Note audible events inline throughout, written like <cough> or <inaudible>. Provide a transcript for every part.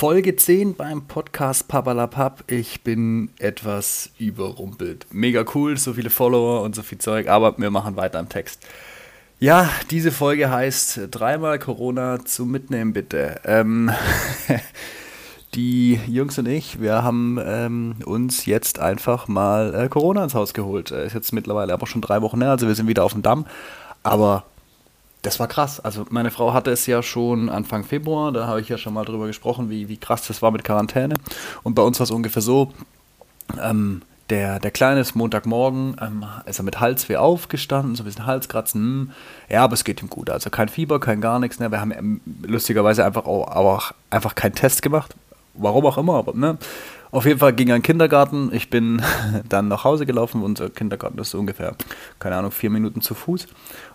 Folge 10 beim Podcast Papalapap. Ich bin etwas überrumpelt. Mega cool, so viele Follower und so viel Zeug, aber wir machen weiter am Text. Ja, diese Folge heißt dreimal Corona zum Mitnehmen bitte. Ähm, <laughs> die Jungs und ich, wir haben ähm, uns jetzt einfach mal äh, Corona ins Haus geholt. Äh, ist jetzt mittlerweile aber schon drei Wochen her, also wir sind wieder auf dem Damm. Aber das war krass. Also meine Frau hatte es ja schon Anfang Februar, da habe ich ja schon mal drüber gesprochen, wie, wie krass das war mit Quarantäne. Und bei uns war es ungefähr so, ähm, der, der Kleine ist Montagmorgen, ähm, ist er mit Halsweh aufgestanden, so ein bisschen Halskratzen. Ja, aber es geht ihm gut. Also kein Fieber, kein gar nichts. Ne? Wir haben ähm, lustigerweise einfach auch, auch einfach keinen Test gemacht. Warum auch immer, aber ne? Auf jeden Fall ging er in den Kindergarten. Ich bin <laughs> dann nach Hause gelaufen. Unser Kindergarten ist so ungefähr, keine Ahnung, vier Minuten zu Fuß.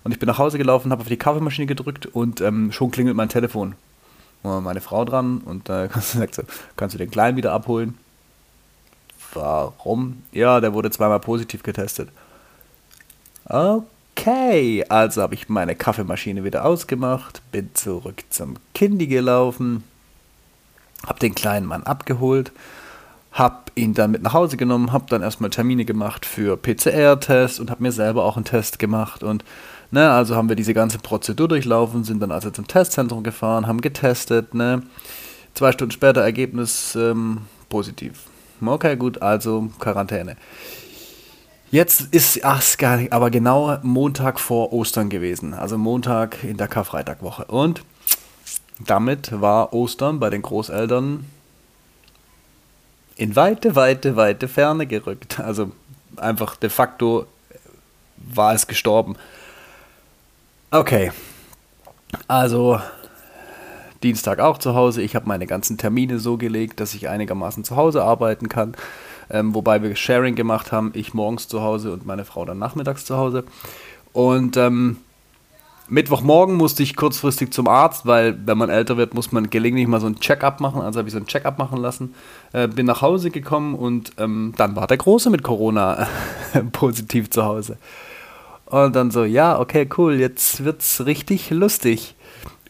Und ich bin nach Hause gelaufen, habe auf die Kaffeemaschine gedrückt und ähm, schon klingelt mein Telefon. Und meine Frau dran und äh, <laughs> sagt so, kannst du den Kleinen wieder abholen? Warum? Ja, der wurde zweimal positiv getestet. Okay, also habe ich meine Kaffeemaschine wieder ausgemacht, bin zurück zum Kindi gelaufen, habe den kleinen Mann abgeholt habe ihn dann mit nach Hause genommen, habe dann erstmal Termine gemacht für PCR-Test und habe mir selber auch einen Test gemacht und ne, also haben wir diese ganze Prozedur durchlaufen, sind dann also zum Testzentrum gefahren, haben getestet, ne, zwei Stunden später Ergebnis ähm, positiv. Okay, gut, also Quarantäne. Jetzt ist ach, gar nicht, aber genau Montag vor Ostern gewesen, also Montag in der Karfreitagwoche und damit war Ostern bei den Großeltern in weite, weite, weite Ferne gerückt. Also einfach de facto war es gestorben. Okay. Also Dienstag auch zu Hause. Ich habe meine ganzen Termine so gelegt, dass ich einigermaßen zu Hause arbeiten kann. Ähm, wobei wir Sharing gemacht haben. Ich morgens zu Hause und meine Frau dann nachmittags zu Hause. Und ähm, Mittwochmorgen musste ich kurzfristig zum Arzt, weil wenn man älter wird, muss man gelegentlich mal so ein Check-up machen. Also habe ich so ein Check-up machen lassen. Äh, bin nach Hause gekommen und ähm, dann war der Große mit Corona <laughs> positiv zu Hause. Und dann so, ja, okay, cool, jetzt wird's richtig lustig.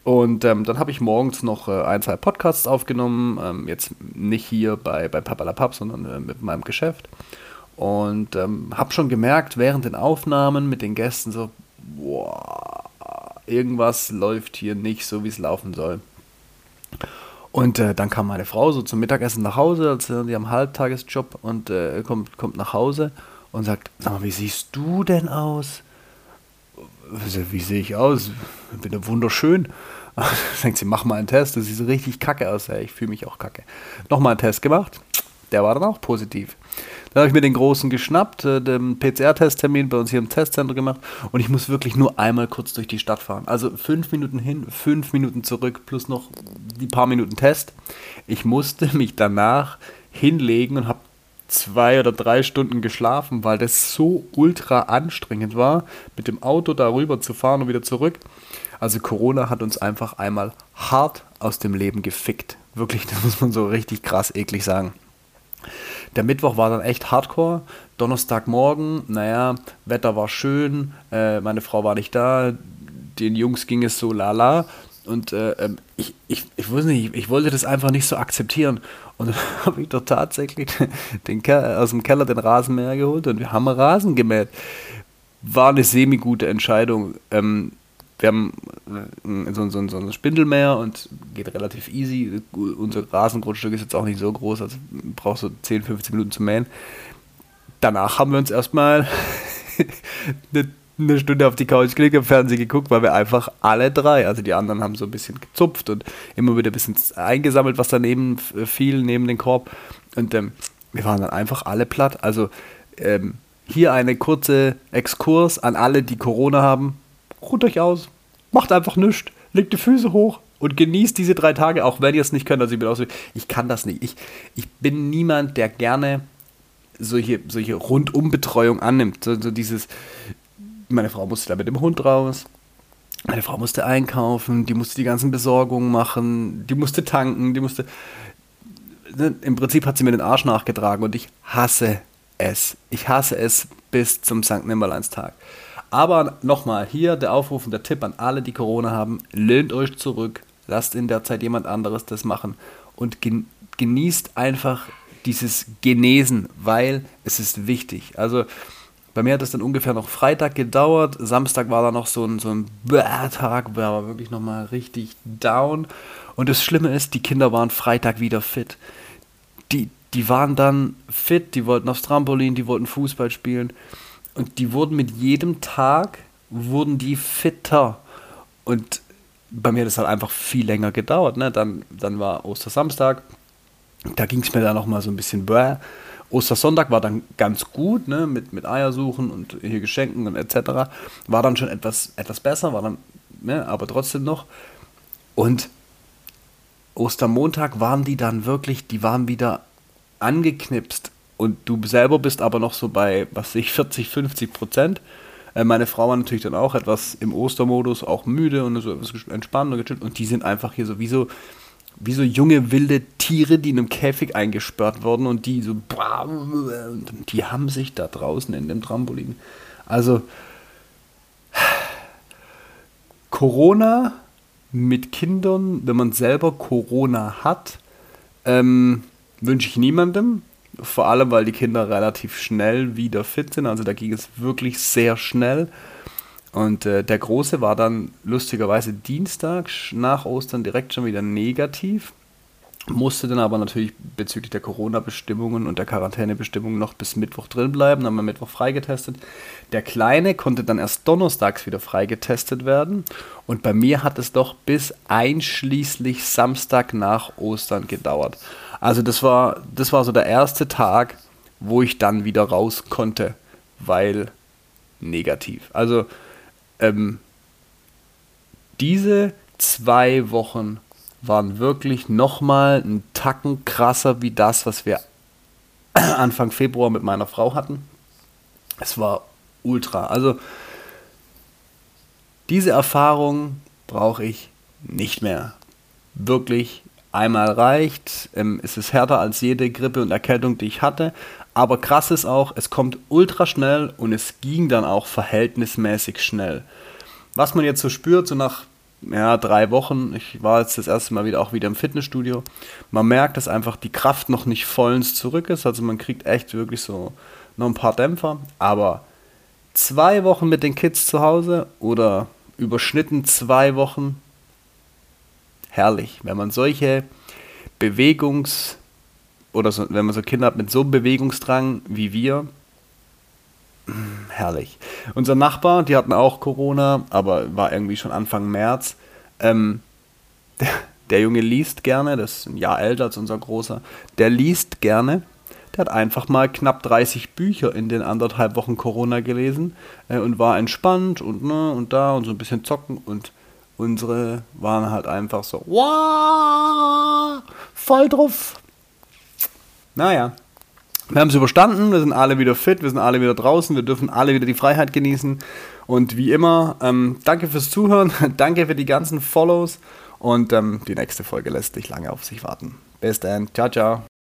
Und ähm, dann habe ich morgens noch äh, ein, zwei Podcasts aufgenommen. Ähm, jetzt nicht hier bei, bei Papalapap, sondern äh, mit meinem Geschäft. Und ähm, habe schon gemerkt, während den Aufnahmen mit den Gästen so, boah, irgendwas läuft hier nicht so, wie es laufen soll. Und äh, dann kam meine Frau so zum Mittagessen nach Hause, also die haben Halbtagesjob und äh, kommt, kommt nach Hause und sagt, sag mal, wie siehst du denn aus? Wie sehe ich aus? Ich bin ja wunderschön. <laughs> Denkt sie, mach mal einen Test, das sieht so richtig kacke aus. Ja, ich fühle mich auch kacke. Nochmal einen Test gemacht, der war dann auch positiv. Dann habe ich mir den großen geschnappt, äh, den PCR-Testtermin bei uns hier im Testzentrum gemacht und ich muss wirklich nur einmal kurz durch die Stadt fahren. Also fünf Minuten hin, fünf Minuten zurück plus noch die paar Minuten Test. Ich musste <laughs> mich danach hinlegen und habe zwei oder drei Stunden geschlafen, weil das so ultra anstrengend war, mit dem Auto darüber zu fahren und wieder zurück. Also Corona hat uns einfach einmal hart aus dem Leben gefickt. Wirklich, <laughs> das muss man so richtig krass eklig sagen. Der Mittwoch war dann echt hardcore. Donnerstagmorgen, naja, Wetter war schön, äh, meine Frau war nicht da, den Jungs ging es so lala. Und äh, ähm, ich, ich, ich weiß nicht, ich wollte das einfach nicht so akzeptieren. Und <laughs> dann habe ich doch tatsächlich den aus dem Keller den Rasenmäher geholt und wir haben Rasen gemäht. War eine semi-gute Entscheidung. Ähm, wir haben äh, so, so, so ein Spindelmäher und geht relativ easy. Unser Rasengrundstück ist jetzt auch nicht so groß, also braucht so 10, 15 Minuten zu mähen. Danach haben wir uns erstmal <laughs> eine, eine Stunde auf die Couch gelegt, im Fernsehen geguckt, weil wir einfach alle drei, also die anderen haben so ein bisschen gezupft und immer wieder ein bisschen eingesammelt, was daneben fiel, neben den Korb. Und ähm, wir waren dann einfach alle platt. Also ähm, hier eine kurze Exkurs an alle, die Corona haben ruht euch aus, macht einfach nichts, legt die Füße hoch und genießt diese drei Tage, auch wenn ihr es nicht könnt. Also ich bin auch so, ich kann das nicht. Ich, ich bin niemand, der gerne solche, solche Rundumbetreuung annimmt. So, so dieses, meine Frau musste da mit dem Hund raus. Meine Frau musste einkaufen, die musste die ganzen Besorgungen machen, die musste tanken, die musste. Ne, Im Prinzip hat sie mir den Arsch nachgetragen und ich hasse es. Ich hasse es bis zum St. Nimmerleinstag. Aber nochmal, hier der Aufruf und der Tipp an alle, die Corona haben, lehnt euch zurück, lasst in der Zeit jemand anderes das machen und genießt einfach dieses Genesen, weil es ist wichtig. Also bei mir hat es dann ungefähr noch Freitag gedauert. Samstag war da noch so ein, so ein Tag, war wirklich nochmal richtig down. Und das Schlimme ist, die Kinder waren Freitag wieder fit. Die, die waren dann fit, die wollten aufs Trampolin, die wollten Fußball spielen. Und die wurden mit jedem Tag, wurden die fitter. Und bei mir hat es halt einfach viel länger gedauert. Ne? Dann, dann war Ostersamstag, da ging es mir dann nochmal so ein bisschen bäh. Ostersonntag war dann ganz gut, ne, mit, mit Eiersuchen und hier Geschenken und etc. War dann schon etwas, etwas besser, war dann, ne, aber trotzdem noch. Und Ostermontag waren die dann wirklich, die waren wieder angeknipst. Und du selber bist aber noch so bei, was ich, 40, 50 Prozent. Äh, meine Frau war natürlich dann auch etwas im Ostermodus, auch müde und so etwas entspannt und gechillt. Und die sind einfach hier sowieso wie so junge wilde Tiere, die in einem Käfig eingesperrt wurden und die so, die haben sich da draußen in dem Trampolin. Also Corona mit Kindern, wenn man selber Corona hat, ähm, wünsche ich niemandem. Vor allem, weil die Kinder relativ schnell wieder fit sind. Also da ging es wirklich sehr schnell. Und äh, der Große war dann lustigerweise Dienstag nach Ostern direkt schon wieder negativ, musste dann aber natürlich bezüglich der Corona-Bestimmungen und der Quarantänebestimmungen noch bis Mittwoch drin bleiben, dann haben wir Mittwoch freigetestet. Der Kleine konnte dann erst donnerstags wieder freigetestet werden und bei mir hat es doch bis einschließlich Samstag nach Ostern gedauert. Also das war, das war so der erste Tag, wo ich dann wieder raus konnte, weil negativ. Also ähm, diese zwei Wochen waren wirklich nochmal einen Tacken krasser wie das, was wir <clears throat> Anfang Februar mit meiner Frau hatten. Es war ultra. Also diese Erfahrung brauche ich nicht mehr. Wirklich einmal reicht. Ähm, es ist härter als jede Grippe und Erkältung, die ich hatte. Aber krass ist auch, es kommt ultra schnell und es ging dann auch verhältnismäßig schnell. Was man jetzt so spürt, so nach ja, drei Wochen, ich war jetzt das erste Mal wieder auch wieder im Fitnessstudio, man merkt, dass einfach die Kraft noch nicht vollends zurück ist. Also man kriegt echt wirklich so noch ein paar Dämpfer. Aber zwei Wochen mit den Kids zu Hause oder überschnitten zwei Wochen, herrlich. Wenn man solche Bewegungs- oder so, wenn man so Kinder hat mit so einem Bewegungsdrang wie wir, herrlich. Unser Nachbar, die hatten auch Corona, aber war irgendwie schon Anfang März. Ähm, der, <laughs> der, Junge liest gerne, das ist ein Jahr älter als unser Großer. Der liest gerne. Der hat einfach mal knapp 30 Bücher in den anderthalb Wochen Corona gelesen äh, und war entspannt und ne und da und so ein bisschen zocken und unsere waren halt einfach so, wow, voll drauf, naja, wir haben es überstanden, wir sind alle wieder fit, wir sind alle wieder draußen, wir dürfen alle wieder die Freiheit genießen. Und wie immer, ähm, danke fürs Zuhören, <laughs> danke für die ganzen Follows und ähm, die nächste Folge lässt dich lange auf sich warten. Bis dann, ciao, ciao.